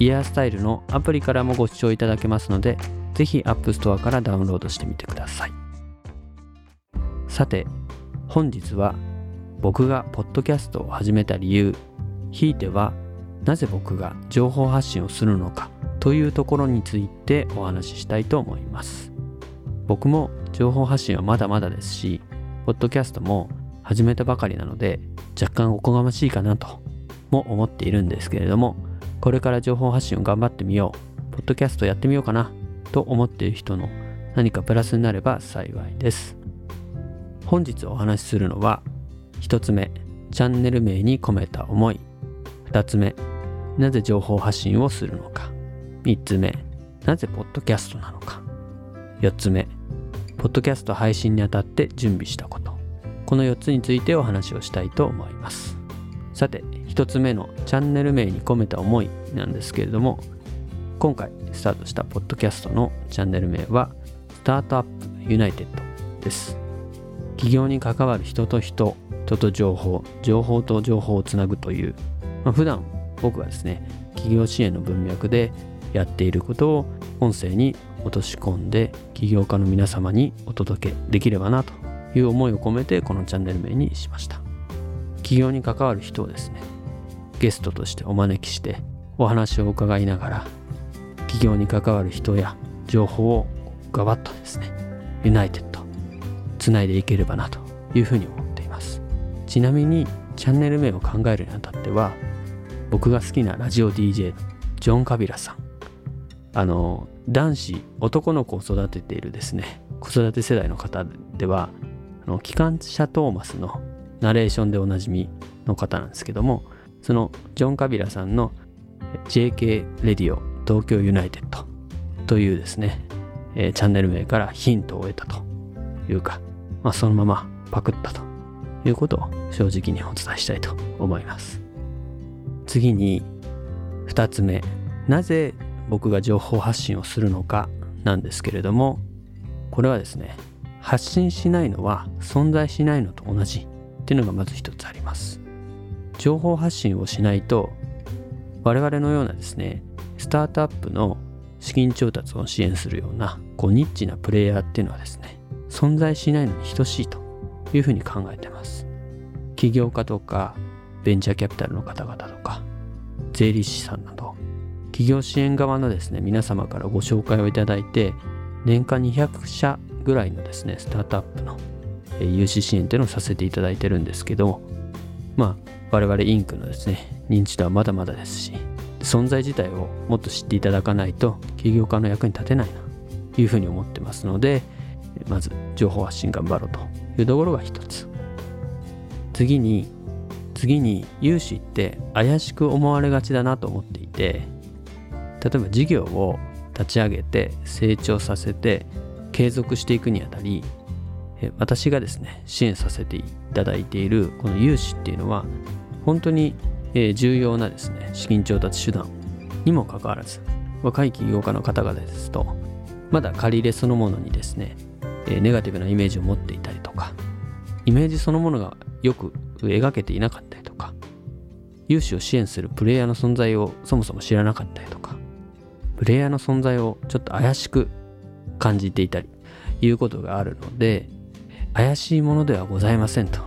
イヤースタイルのアプリからもご視聴いただけますのでぜひ App Store からダウンロードしてみてください。さて本日は僕がポッドキャストを始めた理由ひいてはなぜ僕が情報発信をするのかというところについてお話ししたいと思います。僕も情報発信はまだまだですしポッドキャストも始めたばかりなので若干おこがましいかなとも思っているんですけれどもこれから情報発信を頑張ってみよう。ポッドキャストやってみようかな。と思っている人の何かプラスになれば幸いです。本日お話しするのは1つ目チャンネル名に込めた思い。2つ目なぜ情報発信をするのか。3つ目なぜポッドキャストなのか。4つ目ポッドキャスト配信にあたって準備したこと。この4つについてお話をしたいと思います。さて1つ目のチャンネル名に込めた思いなんですけれども今回スタートしたポッドキャストのチャンネル名はスタートアップユナイテッドです。企業に関わる人と人人と情報情報と情報をつなぐという、まあ、普段僕はですね企業支援の文脈でやっていることを音声に落とし込んで起業家の皆様にお届けできればなという思いを込めてこのチャンネル名にしました。起業に関わる人をですねゲストとしてお招きしてお話を伺いながら起業に関わる人や情報をガバッとですねユナイテッドつないでいければなというふうに思っています。ちなみにチャンネル名を考えるにあたっては僕が好きなラジオ DJ ジョン・カビラさん。あの男子男の子を育てているですね子育て世代の方ではあの機関車トーマスのナレーションでおなじみの方なんですけどもそのジョン・カビラさんの JK レディオ東京ユナイテッドというですね、えー、チャンネル名からヒントを得たというか、まあ、そのままパクったということを正直にお伝えしたいと思います。次に2つ目。なぜ僕が情報発信をするのかなんですけれどもこれはですね発信しないのは存在しないのと同じっていうのがまず一つあります。情報発信をしないと我々のようなですねスタートアップの資金調達を支援するようなこうニッチなプレイヤーっていうのはですね存在しないのに等しいというふうに考えてます。起業家とかベンチャーキャピタルの方々とか税理士さんなど企業支援側のですね皆様からご紹介をいただいて年間200社ぐらいのですねスタートアップの融資支援っていうのをさせていただいてるんですけどまあ我々インクのですね認知度はまだまだですし存在自体をもっと知っていただかないと起業家の役に立てないなというふうに思ってますのでまず情報発信頑張ろうというところが一つ。次に次に融資って怪しく思われがちだなと思っていて例えば事業を立ち上げて成長させて継続していくにあたり私がですね支援させていただいているこの融資っていうのは本当に重要なですね資金調達手段にもかかわらず若い起業家の方々ですとまだ借り入れそのものにですねネガティブなイメージを持っていたりとかイメージそのものがよく描けていなかったりとか融資を支援するプレイヤーの存在をそもそも知らなかったりとかプレイヤーの存在をちょっと怪しく感じていたりいうことがあるので怪しいものではございませんと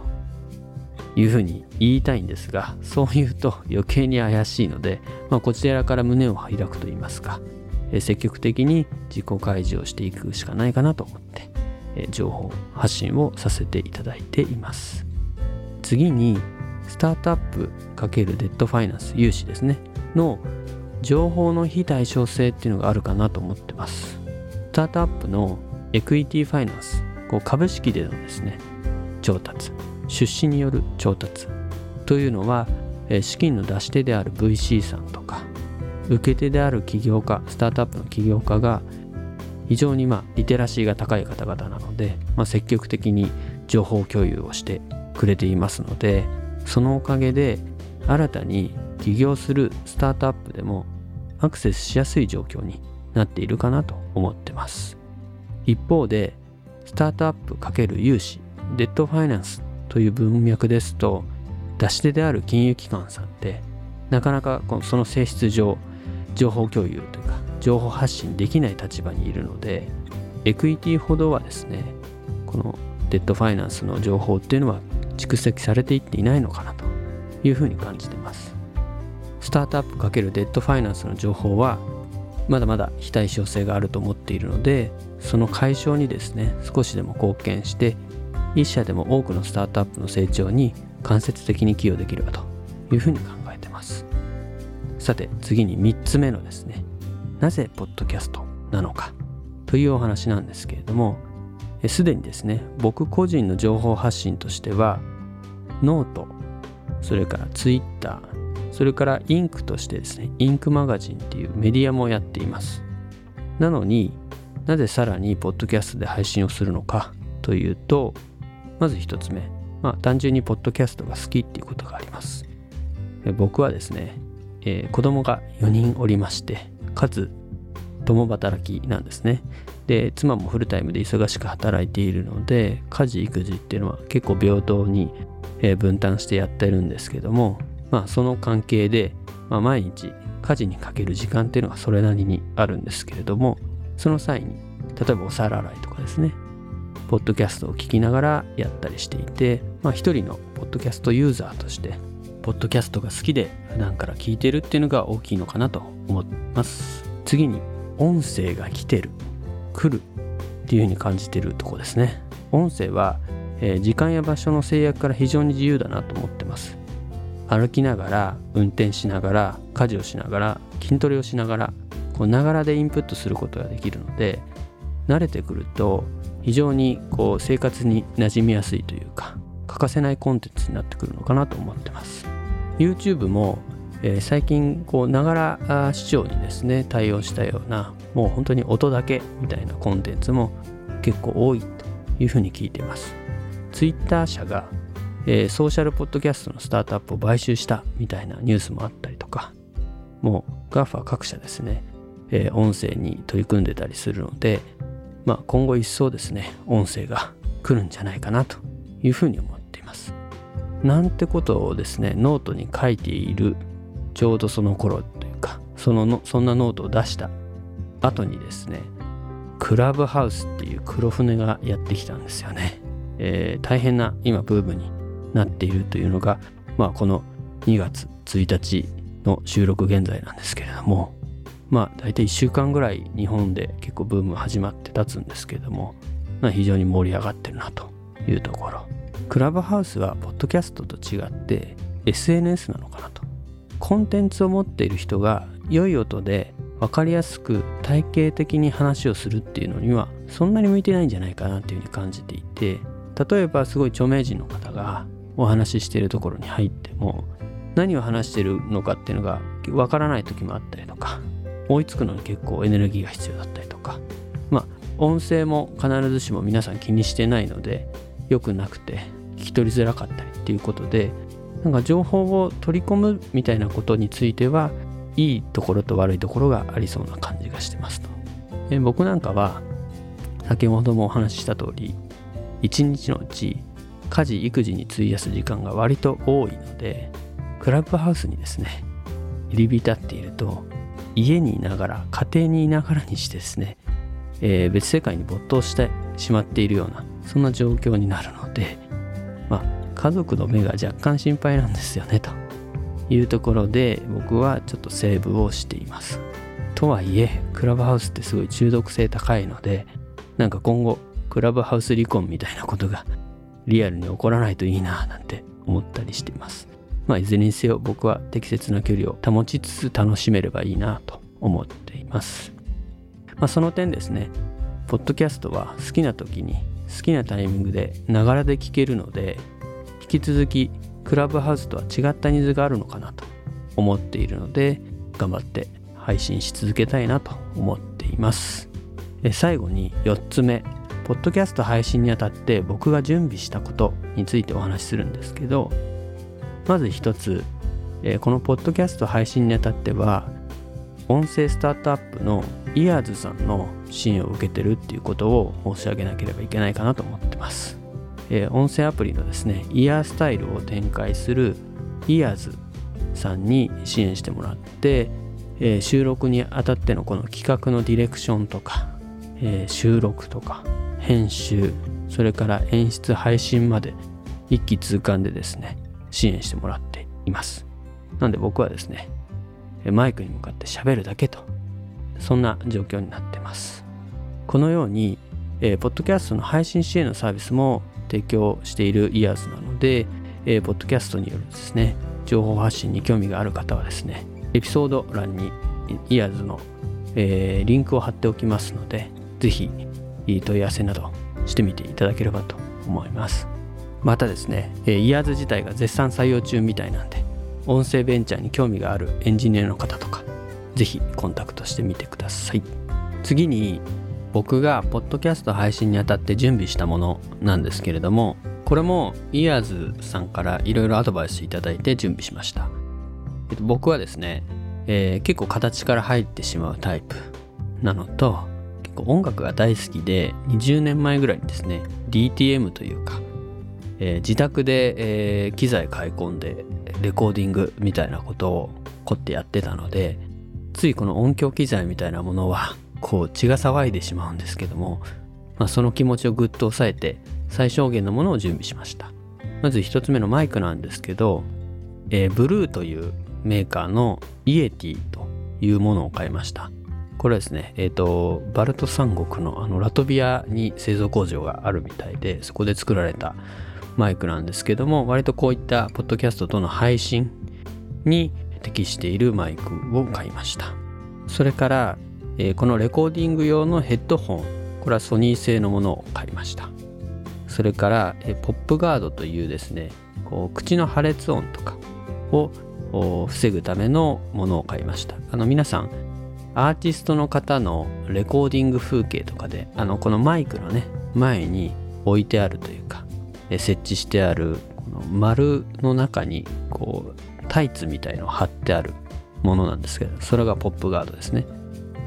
いうふうに言いたいんですがそう言うと余計に怪しいので、まあ、こちらから胸を開くと言いますか積極的に自己開示をしていくしかないかなと思って情報発信をさせていただいています。次にスタートアップ×デットファイナンス融資ですね。の情報の非対称性っていうのがあるかなと思ってます。スタートアップのエクイティファイナンスこう株式でのですね調達出資による調達というのは資金の出し手である VC さんとか受け手である起業家スタートアップの起業家が非常にまあリテラシーが高い方々なので、まあ、積極的に情報共有をしてくれていますのでそのおかげで新たに起業するスタートアップでもアクセスしやすい状況になっているかなと思ってます。一方でスタートアップ×融資デットファイナンスという文脈ですと出し手である金融機関さんってなかなかその性質上情報共有というか情報発信できない立場にいるのでエクイティほどはですねこのデットファイナンスの情報っていうのは蓄積されていっていないのかなというふうに感じてます。スタートアップ×デットファイナンスの情報はまだまだ非対称性があると思っているのでその解消にですね少しでも貢献して一社でも多くのスタートアップの成長に間接的に寄与できればというふうに考えてます。さて次に3つ目のですねなぜポッドキャストなのかというお話なんですけれどもすでにですね僕個人の情報発信としてはノートそれからツイッターそれからインクとしてですねインクマガジンっていうメディアもやっています。なのになぜさらにポッドキャストで配信をするのかというとまず一つ目まあ単純にポッドキャストが好きっていうことがあります。僕はですね、えー、子供が4人おりましてかつ共働きなんですね。で妻もフルタイムで忙しく働いているので家事育児っていうのは結構平等に分担してやってるんですけどもまあその関係で、まあ、毎日家事にかける時間っていうのはそれなりにあるんですけれどもその際に例えばお皿洗いとかですねポッドキャストを聞きながらやったりしていてまあ一人のポッドキャストユーザーとしてポッドキャストが好きで普段から聞いてるっていうのが大きいのかなと思います。次に音声が来てる来るっていうふうに感じてるとこですね。音声は、えー、時間や場所の制約から非常に自由だなと思ってます。歩きながら運転しながら家事をしながら筋トレをしながらこうながらでインプットすることができるので慣れてくると非常にこう生活に馴染みやすいというか欠かせないコンテンツになってくるのかなと思ってます。YouTube も、えー、最近こうながら視聴にですね対応したようなもう本当に音だけみたいなコンテンツも結構多いというふうに聞いています。Twitter 社が、えー、ソーシャルポッドキャストのスタートアップを買収したみたいなニュースもあったりとかもう GAFA 各社ですね、えー、音声に取り組んでたりするのでまあ今後一層ですね音声が来るんじゃないかなというふうに思っています。なんてことをですねノートに書いているちょうどその頃というかそののそんなノートを出した後にですねクラブハウスっていう黒船がやってきたんですよね、えー、大変な今ブームになっているというのがまあこの2月1日の収録現在なんですけれどもまあ大体1週間ぐらい日本で結構ブーム始まって立つんですけども、まあ、非常に盛り上がってるなというところ。クラブハウスはポッドキャストと違って SNS なのかなと。コンテンツを持っている人が良い音で分かりやすく体系的に話をするっていうのにはそんなに向いてないんじゃないかなっていうふうに感じていて例えばすごい著名人の方がお話ししているところに入っても何を話してるのかっていうのが分からない時もあったりとか追いつくのに結構エネルギーが必要だったりとかまあ音声も必ずしも皆さん気にしてないので良くなくて聞き取りづらかったりっていうことでなんか情報を取り込むみたいなことについてはいいところと悪いところがありそうな感じがしてますと。え僕なんかは先ほどもお話しした通り一日のうち家事育児に費やす時間が割と多いのでクラブハウスにですね入り浸っていると家にいながら家庭にいながらにしてですね、えー、別世界に没頭してしまっているようなそんな状況になるのでまあ家族の目が若干心配なんですよねというところで僕はちょっとセーブをしています。とはいえクラブハウスってすごい中毒性高いのでなんか今後クラブハウス離婚みたいなことがリアルに起こらないといいななんて思ったりしています。まあいずれにせよ僕は適切な距離を保ちつつ楽しめればいいなと思っています。まあ、その点ですね、ポッドキャストは好きな時に好きなタイミングでながらで聞けるので引き続きクラブハウスとは違ったニーズがあるのかなと思っているので頑張って配信し続けたいなと思っています最後に4つ目ポッドキャスト配信にあたって僕が準備したことについてお話しするんですけどまず1つえこのポッドキャスト配信にあたっては音声スタートアップのイヤーズさんの支援を受けてるっていうことを申し上げなければいけないかなと思ってます。えー、音声アプリのですね、イヤースタイルを展開するイヤーズさんに支援してもらって、えー、収録にあたってのこの企画のディレクションとか、えー、収録とか編集それから演出配信まで一気通貫でですね支援してもらっています。なんで僕はですねマイクに向かって喋るだけとそんな状況になってます。このように、えー、ポッドキャストの配信支援のサービスも提供しているイヤーズなので、えー、ポッドキャストによるですね情報発信に興味がある方はですねエピソード欄にイヤーズの、えー、リンクを貼っておきますのでぜひ問い合わせなどしてみていただければと思います。またですね、えイヤーズ自体が絶賛採用中みたいなんで音声ベンチャーに興味があるエンジニアの方とかぜひコンタクトしてみてください。次に僕がポッドキャスト配信にあたって準備したものなんですけれどもこれもイヤーズさんからいろいろアドバイスいただいて準備しました、えっと、僕はですね、えー、結構形から入ってしまうタイプなのと結構音楽が大好きで20年前ぐらいにですね DTM というか、えー、自宅で、えー、機材買い込んでレコーディングみたいなことを凝ってやってたのでついこの音響機材みたいなものはこう血が騒いでしまうんですけども、まあ、その気持ちをぐっと抑えて最小限のものを準備しました。まず1つ目のマイクなんですけど、えー、ブルーというメーカーのイエティというものを買いました。これはですね、えっ、ー、と、バルト三国のあのラトビアに製造工場があるみたいで、そこで作られたマイクなんですけども、割とこういったポッドキャストとの配信に適しているマイクを買いました。それから、えー、このレコーディング用のヘッドホンこれはソニー製のものを買いました。それから、えー、ポップガードというですねこう口の破裂音とかを防ぐためのものを買いました。あの皆さんアーティストの方のレコーディング風景とかであのこのマイクのね前に置いてあるというか設置してあるこの丸の中にこうタイツみたいのを貼ってあるものなんですけどそれがポップガードですね。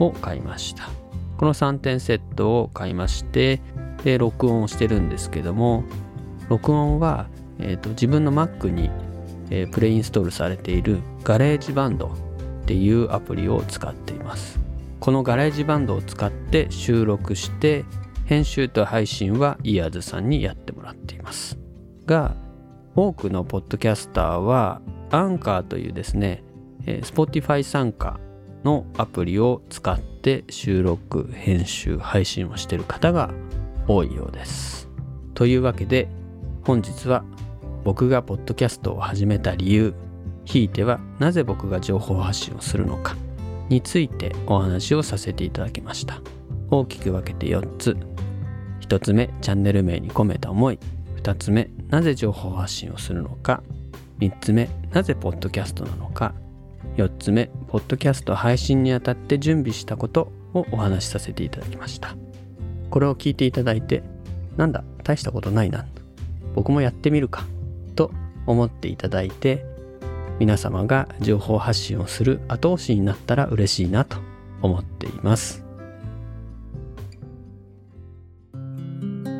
を買いました。この3点セットを買いましてで録音をしてるんですけども録音は、えーと、自分の Mac に、えー、プレインストールされている GarageBand っていうアプリを使っています。この GarageBand を使って収録して編集と配信はイヤーズさんにやってもらっていますが多くのポッドキャスターはアンカーというですね、Spotify 傘下のアプリを使って収録、編集、配信をしている方が多いようです。というわけで本日は僕がポッドキャストを始めた理由、ひいてはなぜ僕が情報発信をするのかについてお話をさせていただきました。大きく分けて4つ。1つ目、チャンネル名に込めた思い。2つ目、なぜ情報発信をするのか。3つ目、なぜポッドキャストなのか。4つ目、ポッドキャスト配信にあたって準備したことをお話しさせていただきました。これを聞いていただいて、なんだ、大したことないな。僕もやってみるか。と思っていただいて、皆様が情報発信をする後押しになったら嬉しいなと思っています。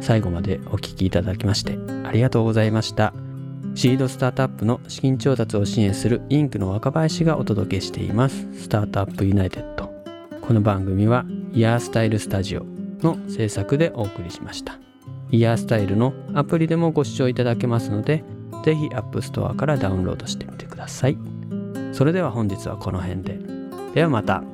最後までお聴きいただきましてありがとうございました。シードスタートアップの資金調達を支援するインクの若林がお届けしています。スタートアップユナイテッド。この番組はイヤースタイルスタジオの制作でお送りしました。イヤースタイルのアプリでもご視聴いただけますのでぜひ App Store からダウンロードしてみてください。それでは本日はこの辺で。ではまた。